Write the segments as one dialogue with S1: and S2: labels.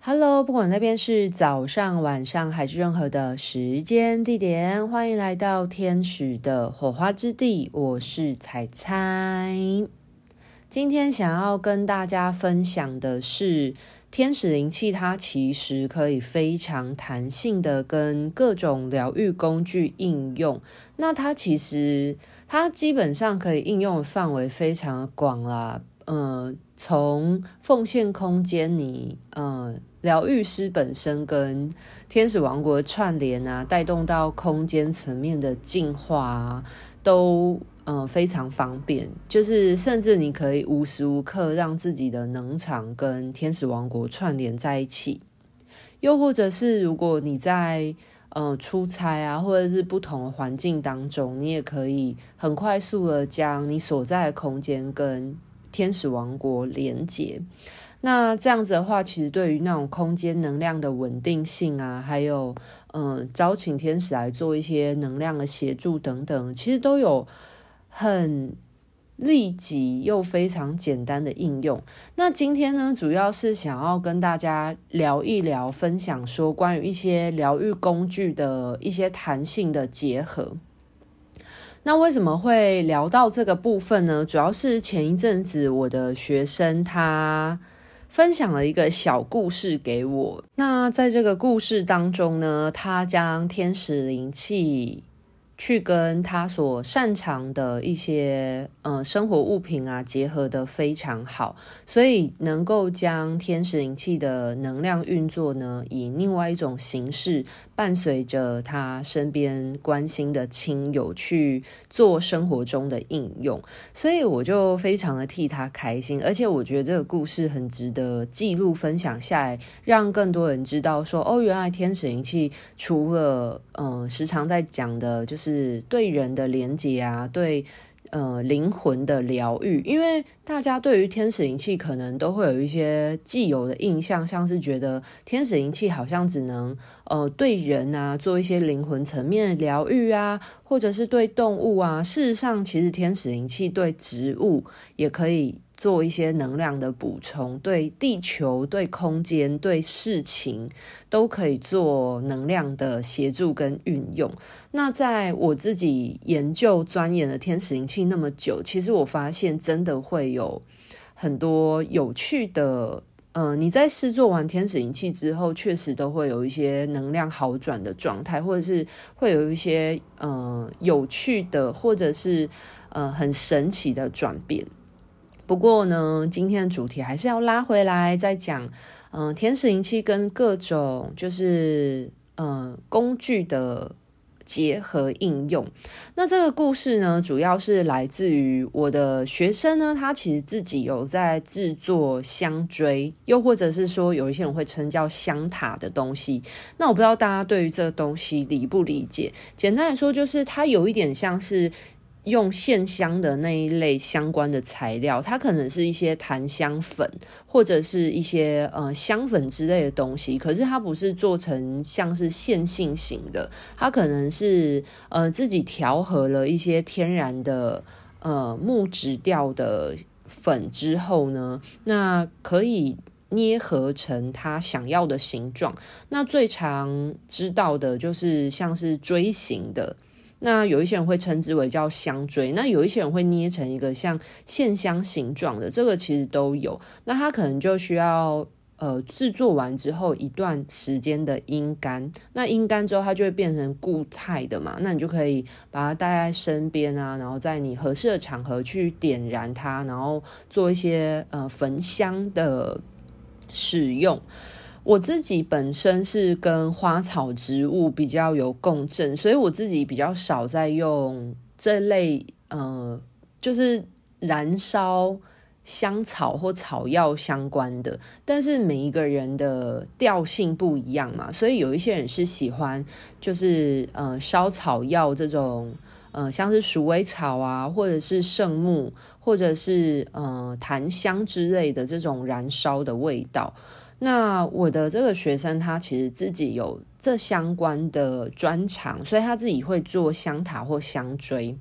S1: Hello，不管那边是早上、晚上还是任何的时间地点，欢迎来到天使的火花之地。我是彩彩，今天想要跟大家分享的是，天使灵气它其实可以非常弹性的跟各种疗愈工具应用。那它其实它基本上可以应用的范围非常的广啦。嗯，从奉献空间，你嗯。疗愈师本身跟天使王国串联啊，带动到空间层面的进化啊，都嗯、非常方便。就是甚至你可以无时无刻让自己的能场跟天使王国串联在一起。又或者是如果你在呃出差啊，或者是不同的环境当中，你也可以很快速的将你所在的空间跟天使王国连接。那这样子的话，其实对于那种空间能量的稳定性啊，还有嗯，招请天使来做一些能量的协助等等，其实都有很立即又非常简单的应用。那今天呢，主要是想要跟大家聊一聊，分享说关于一些疗愈工具的一些弹性的结合。那为什么会聊到这个部分呢？主要是前一阵子我的学生他。分享了一个小故事给我。那在这个故事当中呢，他将天使灵气。去跟他所擅长的一些呃生活物品啊结合得非常好，所以能够将天使灵气的能量运作呢，以另外一种形式伴随着他身边关心的亲友去做生活中的应用，所以我就非常的替他开心，而且我觉得这个故事很值得记录分享下来，让更多人知道说哦，原来天使灵气除了嗯、呃、时常在讲的就是。是对人的连接啊，对呃灵魂的疗愈，因为大家对于天使灵气可能都会有一些既有的印象，像是觉得天使灵气好像只能呃对人啊做一些灵魂层面的疗愈啊，或者是对动物啊。事实上，其实天使灵气对植物也可以。做一些能量的补充，对地球、对空间、对事情都可以做能量的协助跟运用。那在我自己研究钻研的天使灵气那么久，其实我发现真的会有很多有趣的。嗯、你在试做完天使灵气之后，确实都会有一些能量好转的状态，或者是会有一些嗯、呃、有趣的，或者是呃很神奇的转变。不过呢，今天的主题还是要拉回来再讲，嗯、天使灵气跟各种就是嗯、工具的结合应用。那这个故事呢，主要是来自于我的学生呢，他其实自己有在制作香锥，又或者是说有一些人会称叫香塔的东西。那我不知道大家对于这个东西理不理解？简单来说，就是它有一点像是。用线香的那一类相关的材料，它可能是一些檀香粉或者是一些呃香粉之类的东西，可是它不是做成像是线性型的，它可能是呃自己调和了一些天然的呃木质调的粉之后呢，那可以捏合成它想要的形状。那最常知道的就是像是锥形的。那有一些人会称之为叫香锥，那有一些人会捏成一个像线香形状的，这个其实都有。那它可能就需要呃制作完之后一段时间的阴干，那阴干之后它就会变成固态的嘛，那你就可以把它带在身边啊，然后在你合适的场合去点燃它，然后做一些呃焚香的使用。我自己本身是跟花草植物比较有共振，所以我自己比较少在用这类呃，就是燃烧香草或草药相关的。但是每一个人的调性不一样嘛，所以有一些人是喜欢就是呃烧草药这种呃像是鼠尾草啊，或者是圣木，或者是呃檀香之类的这种燃烧的味道。那我的这个学生，他其实自己有这相关的专长，所以他自己会做香塔或香锥。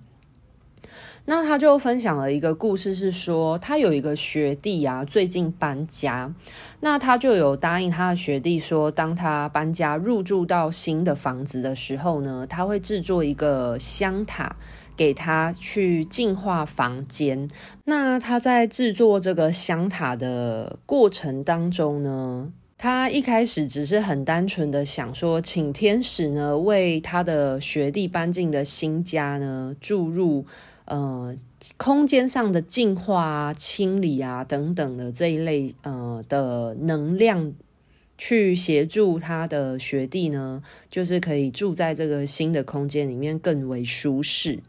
S1: 那他就分享了一个故事，是说他有一个学弟啊，最近搬家，那他就有答应他的学弟说，当他搬家入住到新的房子的时候呢，他会制作一个香塔给他去净化房间。那他在制作这个香塔的过程当中呢，他一开始只是很单纯的想说，请天使呢为他的学弟搬进的新家呢注入。呃，空间上的净化啊、清理啊等等的这一类呃的能量，去协助他的学弟呢，就是可以住在这个新的空间里面更为舒适。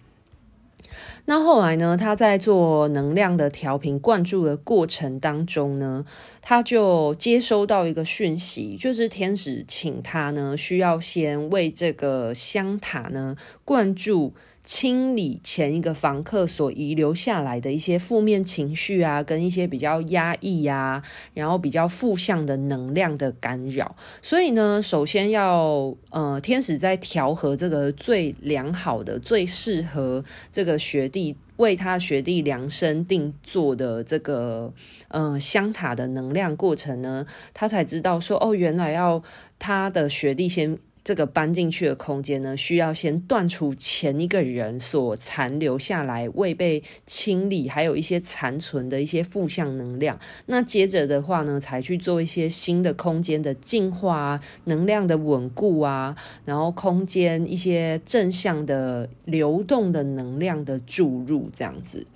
S1: 那后来呢，他在做能量的调频灌注的过程当中呢，他就接收到一个讯息，就是天使请他呢，需要先为这个香塔呢灌注。清理前一个房客所遗留下来的一些负面情绪啊，跟一些比较压抑呀，然后比较负向的能量的干扰。所以呢，首先要呃，天使在调和这个最良好的、最适合这个学弟为他学弟量身定做的这个呃香塔的能量过程呢，他才知道说哦，原来要他的学弟先。这个搬进去的空间呢，需要先断除前一个人所残留下来未被清理，还有一些残存的一些负向能量。那接着的话呢，才去做一些新的空间的净化啊，能量的稳固啊，然后空间一些正向的流动的能量的注入，这样子。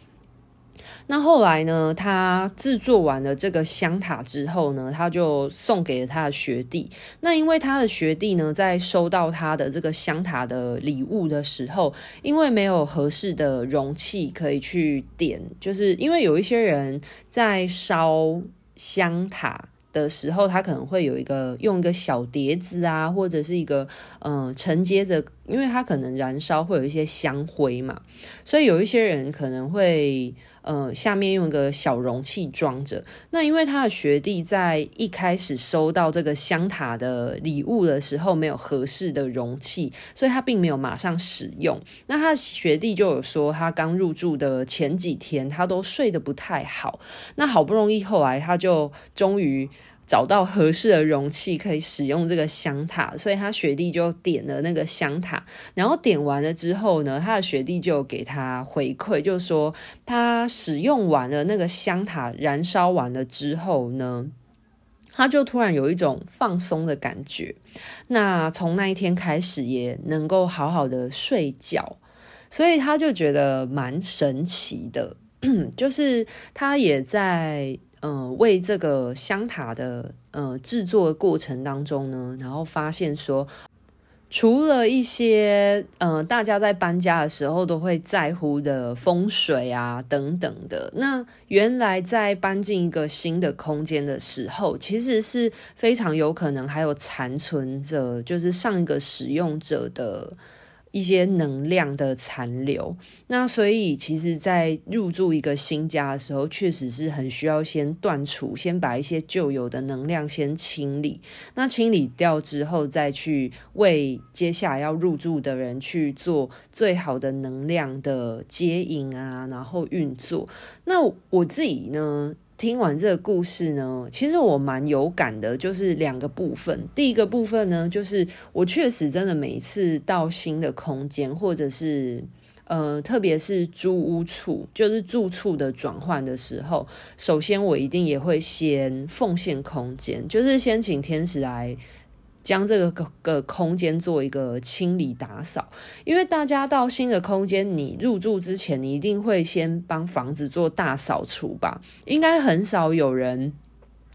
S1: 那后来呢，他制作完了这个香塔之后呢，他就送给了他的学弟。那因为他的学弟呢，在收到他的这个香塔的礼物的时候，因为没有合适的容器可以去点，就是因为有一些人在烧香塔的时候，他可能会有一个用一个小碟子啊，或者是一个嗯、承接着，因为他可能燃烧会有一些香灰嘛，所以有一些人可能会。呃，下面用一个小容器装着。那因为他的学弟在一开始收到这个香塔的礼物的时候，没有合适的容器，所以他并没有马上使用。那他学弟就有说，他刚入住的前几天，他都睡得不太好。那好不容易后来，他就终于。找到合适的容器可以使用这个香塔，所以他学弟就点了那个香塔，然后点完了之后呢，他的学弟就给他回馈，就说他使用完了那个香塔，燃烧完了之后呢，他就突然有一种放松的感觉。那从那一天开始也能够好好的睡觉，所以他就觉得蛮神奇的，就是他也在。嗯、呃，为这个香塔的呃制作的过程当中呢，然后发现说，除了一些呃大家在搬家的时候都会在乎的风水啊等等的，那原来在搬进一个新的空间的时候，其实是非常有可能还有残存着，就是上一个使用者的。一些能量的残留，那所以其实，在入住一个新家的时候，确实是很需要先断除，先把一些旧有的能量先清理。那清理掉之后，再去为接下来要入住的人去做最好的能量的接引啊，然后运作。那我自己呢？听完这个故事呢，其实我蛮有感的，就是两个部分。第一个部分呢，就是我确实真的每一次到新的空间，或者是呃，特别是租屋处，就是住处的转换的时候，首先我一定也会先奉献空间，就是先请天使来。将这个个空间做一个清理打扫，因为大家到新的空间，你入住之前，你一定会先帮房子做大扫除吧？应该很少有人。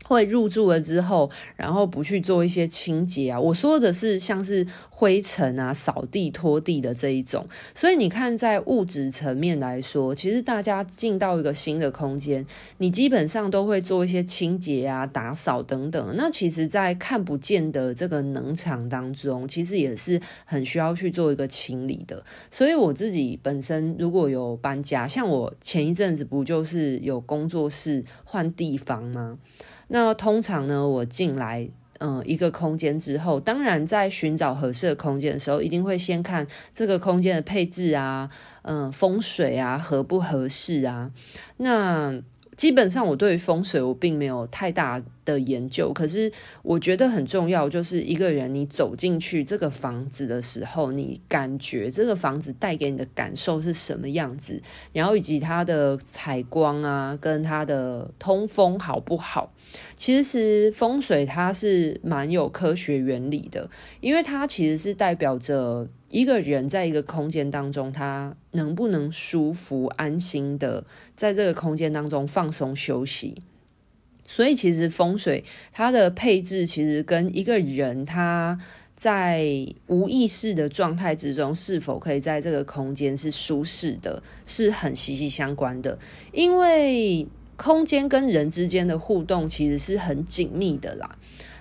S1: 会入住了之后，然后不去做一些清洁啊。我说的是像是灰尘啊、扫地、拖地的这一种。所以你看，在物质层面来说，其实大家进到一个新的空间，你基本上都会做一些清洁啊、打扫等等。那其实，在看不见的这个能场当中，其实也是很需要去做一个清理的。所以我自己本身如果有搬家，像我前一阵子不就是有工作室换地方吗？那通常呢，我进来，嗯，一个空间之后，当然在寻找合适的空间的时候，一定会先看这个空间的配置啊，嗯，风水啊，合不合适啊。那基本上我对于风水我并没有太大的研究，可是我觉得很重要，就是一个人你走进去这个房子的时候，你感觉这个房子带给你的感受是什么样子，然后以及它的采光啊，跟它的通风好不好。其实风水它是蛮有科学原理的，因为它其实是代表着一个人在一个空间当中，他能不能舒服、安心的在这个空间当中放松休息。所以其实风水它的配置，其实跟一个人他在无意识的状态之中，是否可以在这个空间是舒适的，是很息息相关的，因为。空间跟人之间的互动其实是很紧密的啦。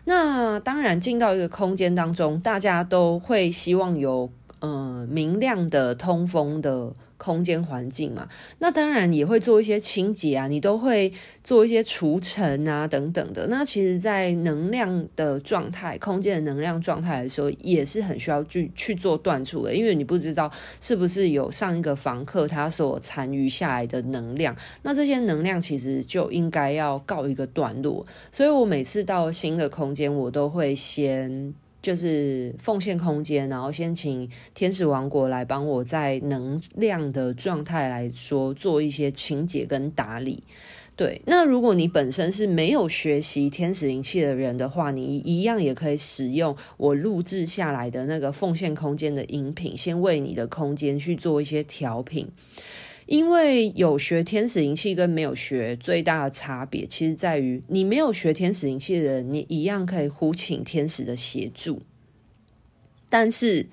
S1: 那当然，进到一个空间当中，大家都会希望有呃明亮的通风的。空间环境嘛，那当然也会做一些清洁啊，你都会做一些除尘啊等等的。那其实，在能量的状态、空间的能量状态来说，也是很需要去去做断除的，因为你不知道是不是有上一个房客他所残余下来的能量，那这些能量其实就应该要告一个段落。所以我每次到新的空间，我都会先。就是奉献空间，然后先请天使王国来帮我在能量的状态来说做一些清洁跟打理。对，那如果你本身是没有学习天使灵气的人的话，你一样也可以使用我录制下来的那个奉献空间的音频，先为你的空间去做一些调频。因为有学天使灵气跟没有学最大的差别，其实在于你没有学天使灵气的人，你一样可以呼请天使的协助，但是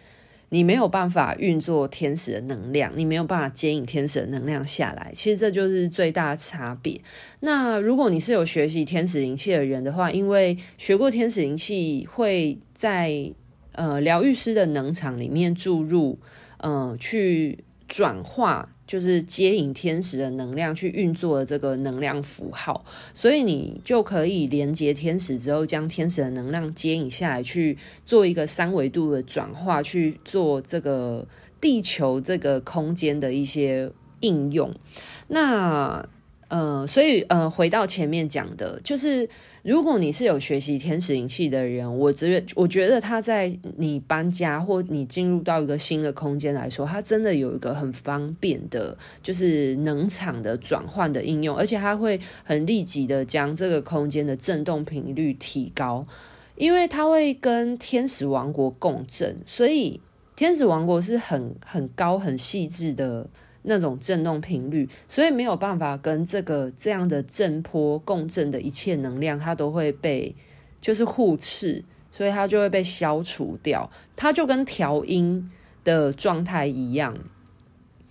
S1: 你没有办法运作天使的能量，你没有办法接引天使的能量下来。其实这就是最大的差别。那如果你是有学习天使灵气的人的话，因为学过天使灵气，会在呃疗愈师的能场里面注入，呃，去转化。就是接引天使的能量去运作的这个能量符号，所以你就可以连接天使之后，将天使的能量接引下来，去做一个三维度的转化，去做这个地球这个空间的一些应用。那呃，所以呃，回到前面讲的，就是。如果你是有学习天使灵气的人，我觉得我觉得他在你搬家或你进入到一个新的空间来说，它真的有一个很方便的，就是能场的转换的应用，而且它会很立即的将这个空间的振动频率提高，因为它会跟天使王国共振，所以天使王国是很很高很细致的。那种震动频率，所以没有办法跟这个这样的震波共振的一切能量，它都会被就是互斥，所以它就会被消除掉。它就跟调音的状态一样。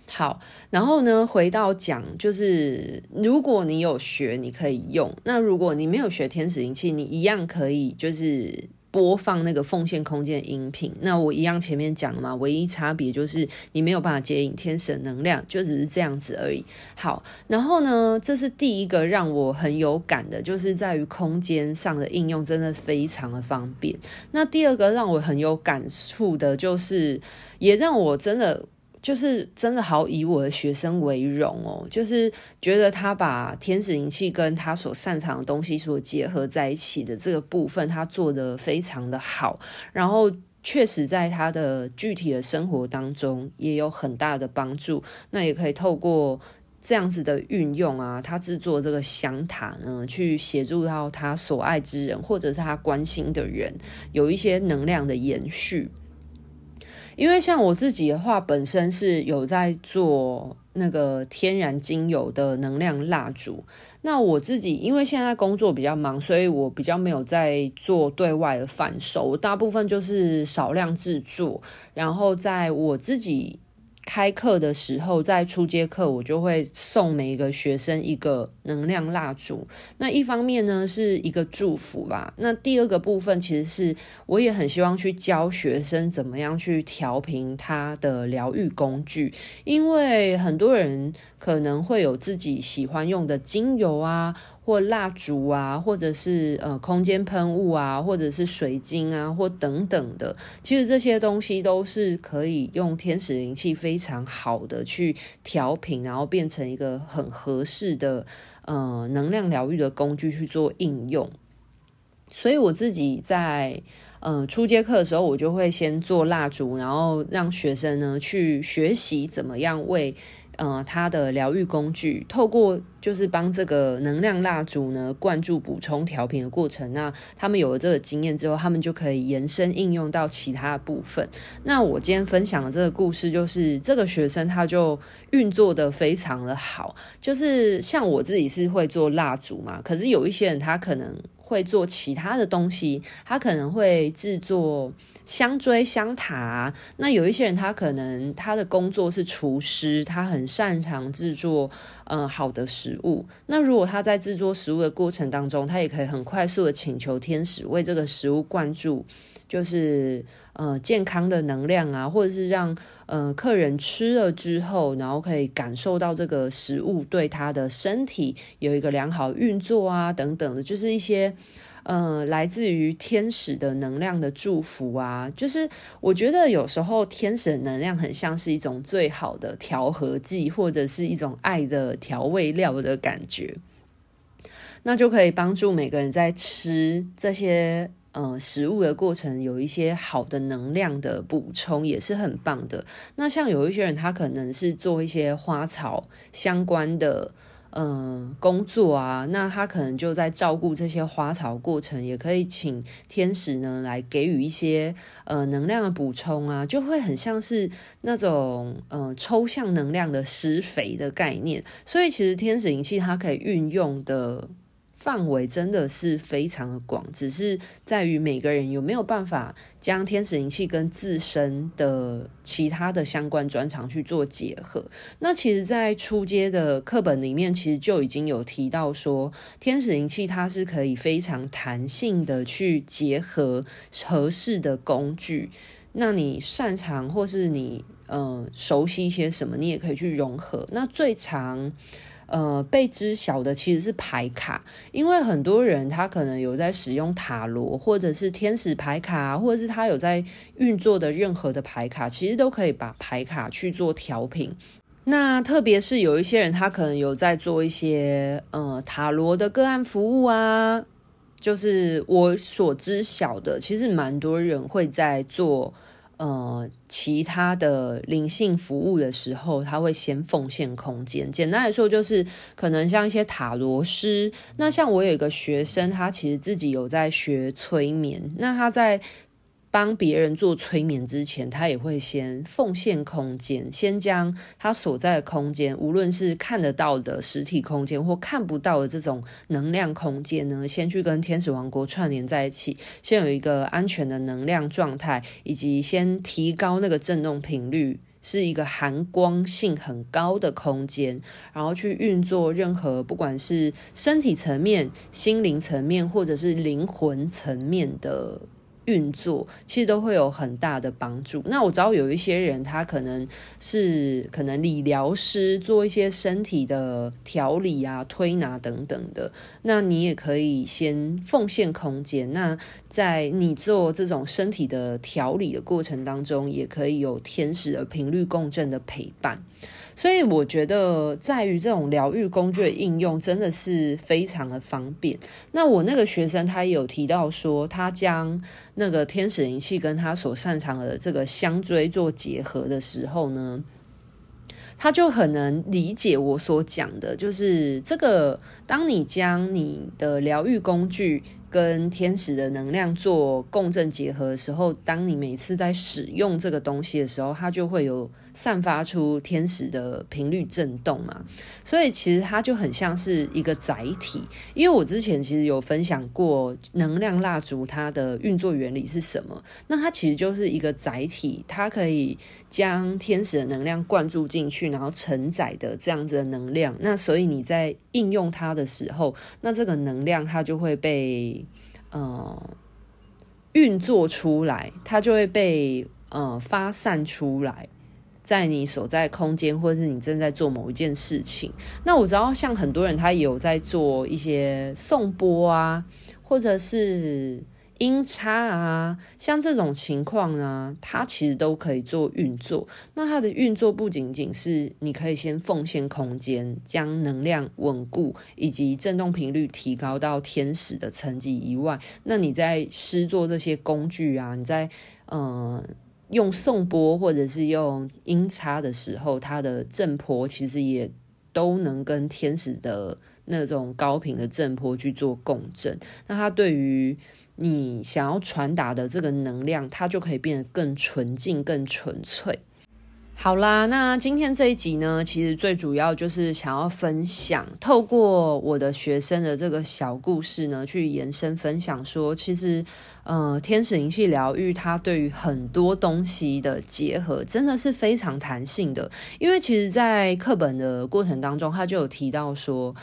S1: 好，然后呢，回到讲，就是如果你有学，你可以用；那如果你没有学天使灵气，你一样可以，就是。播放那个奉献空间音频，那我一样前面讲了嘛，唯一差别就是你没有办法接引天使能量，就只是这样子而已。好，然后呢，这是第一个让我很有感的，就是在于空间上的应用真的非常的方便。那第二个让我很有感触的，就是也让我真的。就是真的好以我的学生为荣哦，就是觉得他把天使灵气跟他所擅长的东西所结合在一起的这个部分，他做得非常的好，然后确实在他的具体的生活当中也有很大的帮助。那也可以透过这样子的运用啊，他制作这个香塔呢，去协助到他所爱之人或者是他关心的人，有一些能量的延续。因为像我自己的话，本身是有在做那个天然精油的能量蜡烛。那我自己因为现在工作比较忙，所以我比较没有在做对外的贩售，我大部分就是少量制作，然后在我自己。开课的时候，在初阶课，我就会送每一个学生一个能量蜡烛。那一方面呢，是一个祝福吧。那第二个部分，其实是我也很希望去教学生怎么样去调频他的疗愈工具，因为很多人可能会有自己喜欢用的精油啊，或蜡烛啊，或者是呃空间喷雾啊，或者是水晶啊，或等等的，其实这些东西都是可以用天使灵气非常好的去调频，然后变成一个很合适的呃能量疗愈的工具去做应用。所以我自己在呃初阶课的时候，我就会先做蜡烛，然后让学生呢去学习怎么样为。呃，他的疗愈工具，透过就是帮这个能量蜡烛呢灌注、补充、调频的过程。那他们有了这个经验之后，他们就可以延伸应用到其他的部分。那我今天分享的这个故事，就是这个学生他就运作得非常的好。就是像我自己是会做蜡烛嘛，可是有一些人他可能会做其他的东西，他可能会制作。香锥、香塔，那有一些人他可能他的工作是厨师，他很擅长制作嗯好的食物。那如果他在制作食物的过程当中，他也可以很快速的请求天使为这个食物灌注，就是呃健康的能量啊，或者是让呃客人吃了之后，然后可以感受到这个食物对他的身体有一个良好运作啊等等的，就是一些。呃，来自于天使的能量的祝福啊，就是我觉得有时候天使的能量很像是一种最好的调和剂，或者是一种爱的调味料的感觉，那就可以帮助每个人在吃这些呃食物的过程有一些好的能量的补充，也是很棒的。那像有一些人，他可能是做一些花草相关的。嗯，工作啊，那他可能就在照顾这些花草过程，也可以请天使呢来给予一些呃能量的补充啊，就会很像是那种呃抽象能量的施肥的概念。所以其实天使灵气它可以运用的。范围真的是非常的广，只是在于每个人有没有办法将天使灵气跟自身的其他的相关专长去做结合。那其实，在初阶的课本里面，其实就已经有提到说，天使灵气它是可以非常弹性的去结合合适的工具。那你擅长或是你呃熟悉一些什么，你也可以去融合。那最常。呃，被知晓的其实是牌卡，因为很多人他可能有在使用塔罗，或者是天使牌卡，或者是他有在运作的任何的牌卡，其实都可以把牌卡去做调频。那特别是有一些人，他可能有在做一些呃塔罗的个案服务啊，就是我所知晓的，其实蛮多人会在做。呃，其他的灵性服务的时候，他会先奉献空间。简单来说，就是可能像一些塔罗师。那像我有一个学生，他其实自己有在学催眠。那他在。帮别人做催眠之前，他也会先奉献空间，先将他所在的空间，无论是看得到的实体空间或看不到的这种能量空间呢，先去跟天使王国串联在一起，先有一个安全的能量状态，以及先提高那个振动频率，是一个含光性很高的空间，然后去运作任何不管是身体层面、心灵层面，或者是灵魂层面的。运作其实都会有很大的帮助。那我知道有一些人，他可能是可能理疗师，做一些身体的调理啊、推拿等等的。那你也可以先奉献空间。那在你做这种身体的调理的过程当中，也可以有天使的频率共振的陪伴。所以我觉得，在于这种疗愈工具的应用，真的是非常的方便。那我那个学生他有提到说，他将那个天使灵气跟他所擅长的这个香锥做结合的时候呢，他就很能理解我所讲的，就是这个，当你将你的疗愈工具跟天使的能量做共振结合的时候，当你每次在使用这个东西的时候，它就会有。散发出天使的频率震动嘛，所以其实它就很像是一个载体。因为我之前其实有分享过能量蜡烛它的运作原理是什么，那它其实就是一个载体，它可以将天使的能量灌注进去，然后承载的这样子的能量。那所以你在应用它的时候，那这个能量它就会被呃运作出来，它就会被呃发散出来。在你所在空间，或者是你正在做某一件事情。那我知道，像很多人他有在做一些颂钵啊，或者是。音叉啊，像这种情况呢，它其实都可以做运作。那它的运作不仅仅是你可以先奉献空间，将能量稳固以及振动频率提高到天使的层级以外，那你在施作这些工具啊，你在嗯、用送波或者是用音叉的时候，它的振波其实也都能跟天使的那种高频的振波去做共振。那它对于你想要传达的这个能量，它就可以变得更纯净、更纯粹。好啦，那今天这一集呢，其实最主要就是想要分享，透过我的学生的这个小故事呢，去延伸分享说，其实。呃，天使灵气疗愈，它对于很多东西的结合真的是非常弹性的。因为其实，在课本的过程当中，它就有提到说，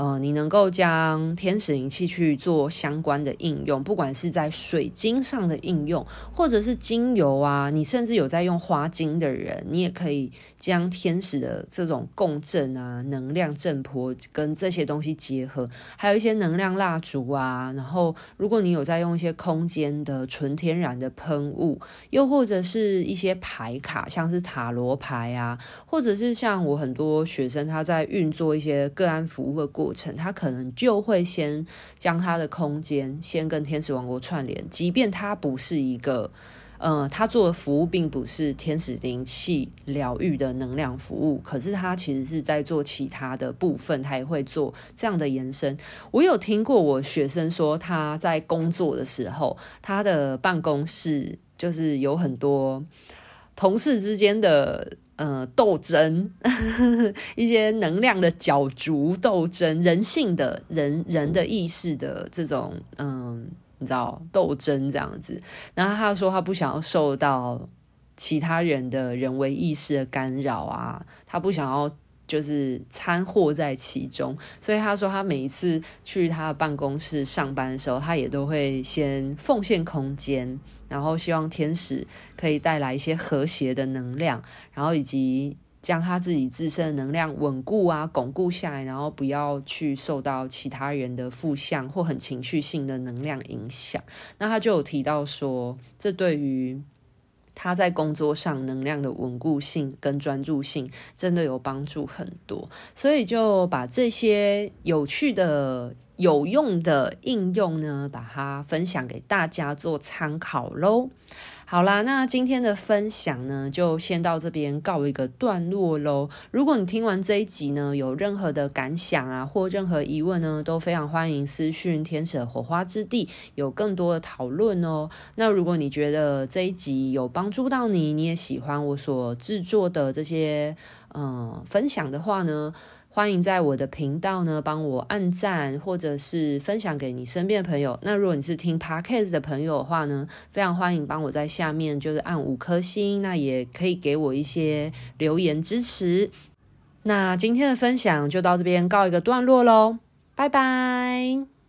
S1: 呃，你能够将天使灵气去做相关的应用，不管是在水晶上的应用，或者是精油啊，你甚至有在用花精的人，你也可以将天使的这种共振啊、能量振波跟这些东西结合，还有一些能量蜡烛啊。然后，如果你有在用一些空间的纯天然的喷雾，又或者是一些牌卡，像是塔罗牌啊，或者是像我很多学生他在运作一些个案服务的过程，他可能就会先将他的空间先跟天使王国串联，即便他不是一个。呃，他做的服务并不是天使灵气疗愈的能量服务，可是他其实是在做其他的部分，他也会做这样的延伸。我有听过我学生说，他在工作的时候，他的办公室就是有很多同事之间的呃斗争呵呵，一些能量的角逐斗争，人性的人人的意识的这种嗯。你知道斗争这样子，然后他说他不想要受到其他人的人为意识的干扰啊，他不想要就是掺和在其中，所以他说他每一次去他的办公室上班的时候，他也都会先奉献空间，然后希望天使可以带来一些和谐的能量，然后以及。将他自己自身的能量稳固啊、巩固下来，然后不要去受到其他人的负向或很情绪性的能量影响。那他就有提到说，这对于他在工作上能量的稳固性跟专注性，真的有帮助很多。所以就把这些有趣的、有用的应用呢，把它分享给大家做参考喽。好啦，那今天的分享呢，就先到这边告一个段落喽。如果你听完这一集呢，有任何的感想啊，或任何疑问呢，都非常欢迎私讯天使火花之地，有更多的讨论哦。那如果你觉得这一集有帮助到你，你也喜欢我所制作的这些嗯分享的话呢，欢迎在我的频道呢帮我按赞，或者是分享给你身边的朋友。那如果你是听 Podcast 的朋友的话呢，非常欢迎帮我在下面就是按五颗星，那也可以给我一些留言支持。那今天的分享就到这边告一个段落喽，拜拜。